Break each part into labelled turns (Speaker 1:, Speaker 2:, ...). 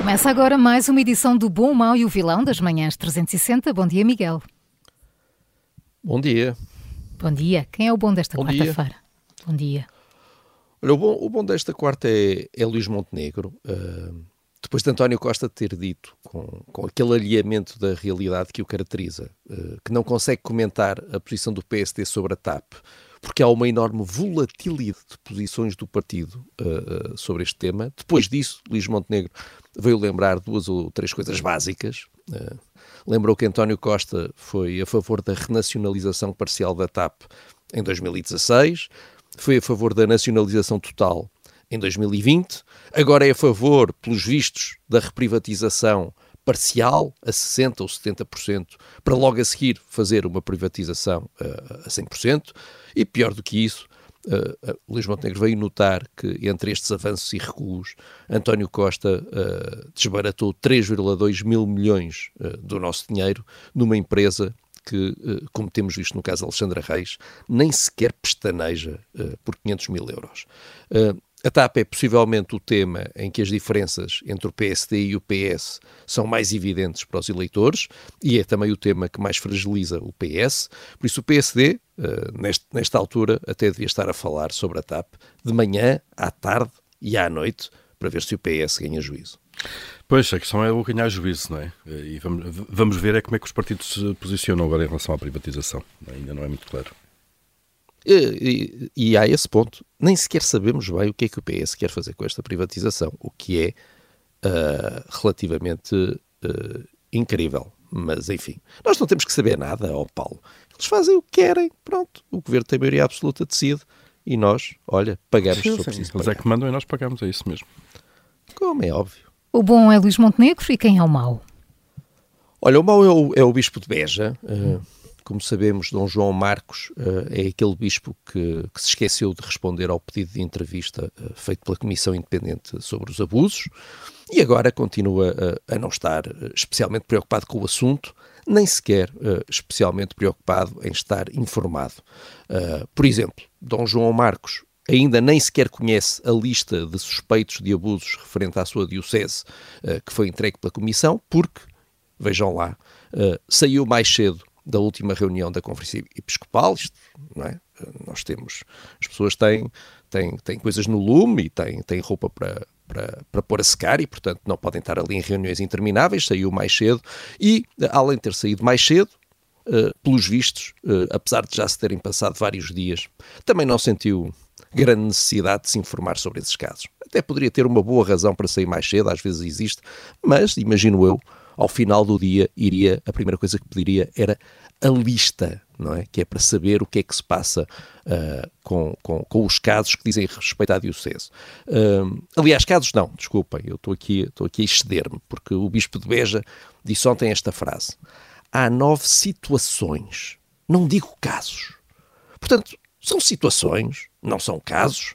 Speaker 1: Começa agora mais uma edição do Bom, Mau e o Vilão das Manhãs 360. Bom dia, Miguel.
Speaker 2: Bom dia.
Speaker 1: Bom dia. Quem é o bom desta quarta-feira? Bom dia.
Speaker 2: Olha, o bom, o bom desta quarta é, é Luís Montenegro. Uh, depois de António Costa ter dito, com, com aquele alinhamento da realidade que o caracteriza, uh, que não consegue comentar a posição do PSD sobre a TAP, porque há uma enorme volatilidade de posições do partido uh, sobre este tema. Depois disso, Luís Montenegro veio lembrar duas ou três coisas básicas. Lembrou que António Costa foi a favor da renacionalização parcial da TAP em 2016, foi a favor da nacionalização total em 2020, agora é a favor, pelos vistos, da reprivatização parcial a 60% ou 70%, para logo a seguir fazer uma privatização uh, a 100%, e pior do que isso, uh, Luís Montenegro veio notar que entre estes avanços e recuos, António Costa uh, desbaratou 3,2 mil milhões do nosso dinheiro numa empresa que, como temos visto no caso de Alexandra Reis, nem sequer pestaneja por 500 mil euros. A TAP é possivelmente o tema em que as diferenças entre o PSD e o PS são mais evidentes para os eleitores e é também o tema que mais fragiliza o PS. Por isso, o PSD, eh, neste, nesta altura, até devia estar a falar sobre a TAP de manhã, à tarde e à noite para ver se o PS ganha juízo.
Speaker 3: Pois, a questão é o ganhar juízo, não é? E vamos, vamos ver é como é que os partidos se posicionam agora em relação à privatização. Ainda não é muito claro.
Speaker 2: E, e, e há esse ponto. Nem sequer sabemos bem o que é que o PS quer fazer com esta privatização, o que é uh, relativamente uh, incrível. Mas, enfim, nós não temos que saber nada, ó Paulo. Eles fazem o que querem, pronto. O governo tem maioria absoluta, decide. E nós, olha, pagamos sim, se for preciso
Speaker 3: Eles é que mandam e nós pagamos, é isso mesmo.
Speaker 2: Como é óbvio.
Speaker 1: O bom é Luís Montenegro e quem é o mau?
Speaker 2: Olha, o mau é o, é o Bispo de Beja. Uh, como sabemos, Dom João Marcos uh, é aquele bispo que, que, se esqueceu de responder ao pedido de entrevista uh, feito pela Comissão Independente sobre os abusos e agora continua uh, a não estar especialmente preocupado com o assunto, nem sequer especialmente preocupado em estar informado. por exemplo, Dom João Marcos ainda nem sequer conhece a lista de suspeitos de abusos referente à sua diocese que foi entregue pela Comissão, porque, vejam lá, saiu mais cedo da última reunião da Conferência Episcopal, isto, não é? Nós temos, as pessoas têm, têm, têm coisas no lume e têm, têm roupa para, para, para pôr a secar e, portanto, não podem estar ali em reuniões intermináveis, saiu mais cedo e, além de ter saído mais cedo, uh, pelos vistos, uh, apesar de já se terem passado vários dias, também não sentiu grande necessidade de se informar sobre esses casos. Até poderia ter uma boa razão para sair mais cedo, às vezes existe, mas, imagino eu, ao final do dia iria, a primeira coisa que pediria era a lista, não é? Que é para saber o que é que se passa uh, com, com, com, os casos que dizem respeito à Diocese. Uh, aliás, casos não, desculpem, eu estou aqui, estou aqui a exceder-me, porque o Bispo de Beja disse ontem esta frase. Há nove situações, não digo casos. Portanto, são situações, não são casos.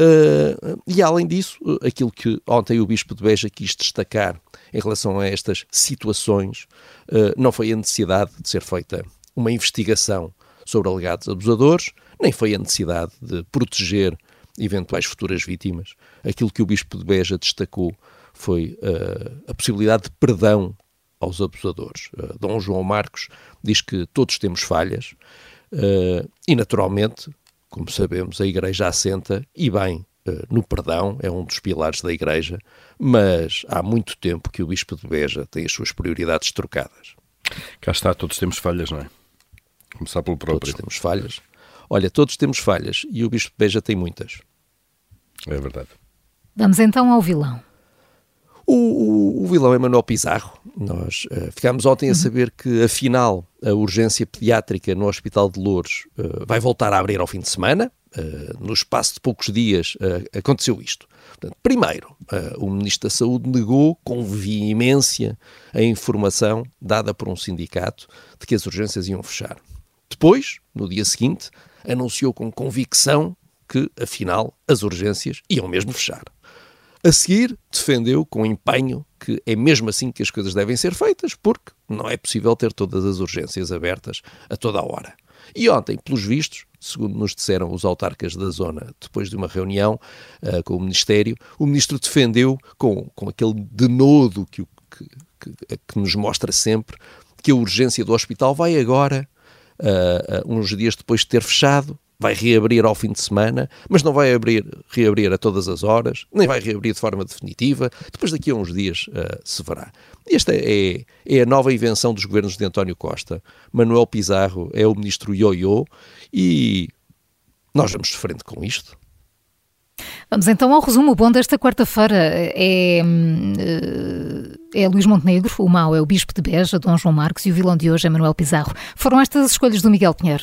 Speaker 2: Uh, e além disso, aquilo que ontem o Bispo de Beja quis destacar em relação a estas situações, uh, não foi a necessidade de ser feita uma investigação sobre alegados abusadores, nem foi a necessidade de proteger eventuais futuras vítimas. Aquilo que o Bispo de Beja destacou foi uh, a possibilidade de perdão aos abusadores. Uh, Dom João Marcos diz que todos temos falhas uh, e, naturalmente, como sabemos, a Igreja assenta, e bem, no perdão, é um dos pilares da Igreja, mas há muito tempo que o Bispo de Beja tem as suas prioridades trocadas.
Speaker 3: Cá está, todos temos falhas, não é? Começar pelo próprio.
Speaker 2: Todos temos falhas. Olha, todos temos falhas e o Bispo de Beja tem muitas.
Speaker 3: É verdade.
Speaker 1: Vamos então ao vilão.
Speaker 2: O, o, o vilão é Manuel Pizarro. Nós uh, ficámos ontem a uhum. saber que, afinal, a urgência pediátrica no Hospital de Louros uh, vai voltar a abrir ao fim de semana. Uh, no espaço de poucos dias aconteceu isto. Portanto, primeiro, o Ministro da Saúde negou com veemência a informação dada por um sindicato de que as urgências iam fechar. Depois, no dia seguinte, anunciou com convicção que, afinal, as urgências iam mesmo fechar. A seguir, defendeu com empenho que é mesmo assim que as coisas devem ser feitas, porque não é possível ter todas as urgências abertas a toda a hora. E ontem, pelos vistos, segundo nos disseram os autarcas da zona, depois de uma reunião uh, com o Ministério, o Ministro defendeu, com, com aquele denodo que, que, que, que nos mostra sempre, que a urgência do hospital vai agora, uh, uh, uns dias depois de ter fechado, vai reabrir ao fim de semana, mas não vai abrir, reabrir a todas as horas, nem vai reabrir de forma definitiva. Depois daqui a uns dias uh, se verá. Esta é, é a nova invenção dos governos de António Costa. Manuel Pizarro é o ministro Ioiô e nós vamos de frente com isto.
Speaker 1: Vamos então ao resumo. O bom desta quarta-feira é, eh, é Luís Montenegro, o mau é o Bispo de Beja, Dom João Marcos e o vilão de hoje é Manuel Pizarro. Foram estas as escolhas do Miguel Pinheiro.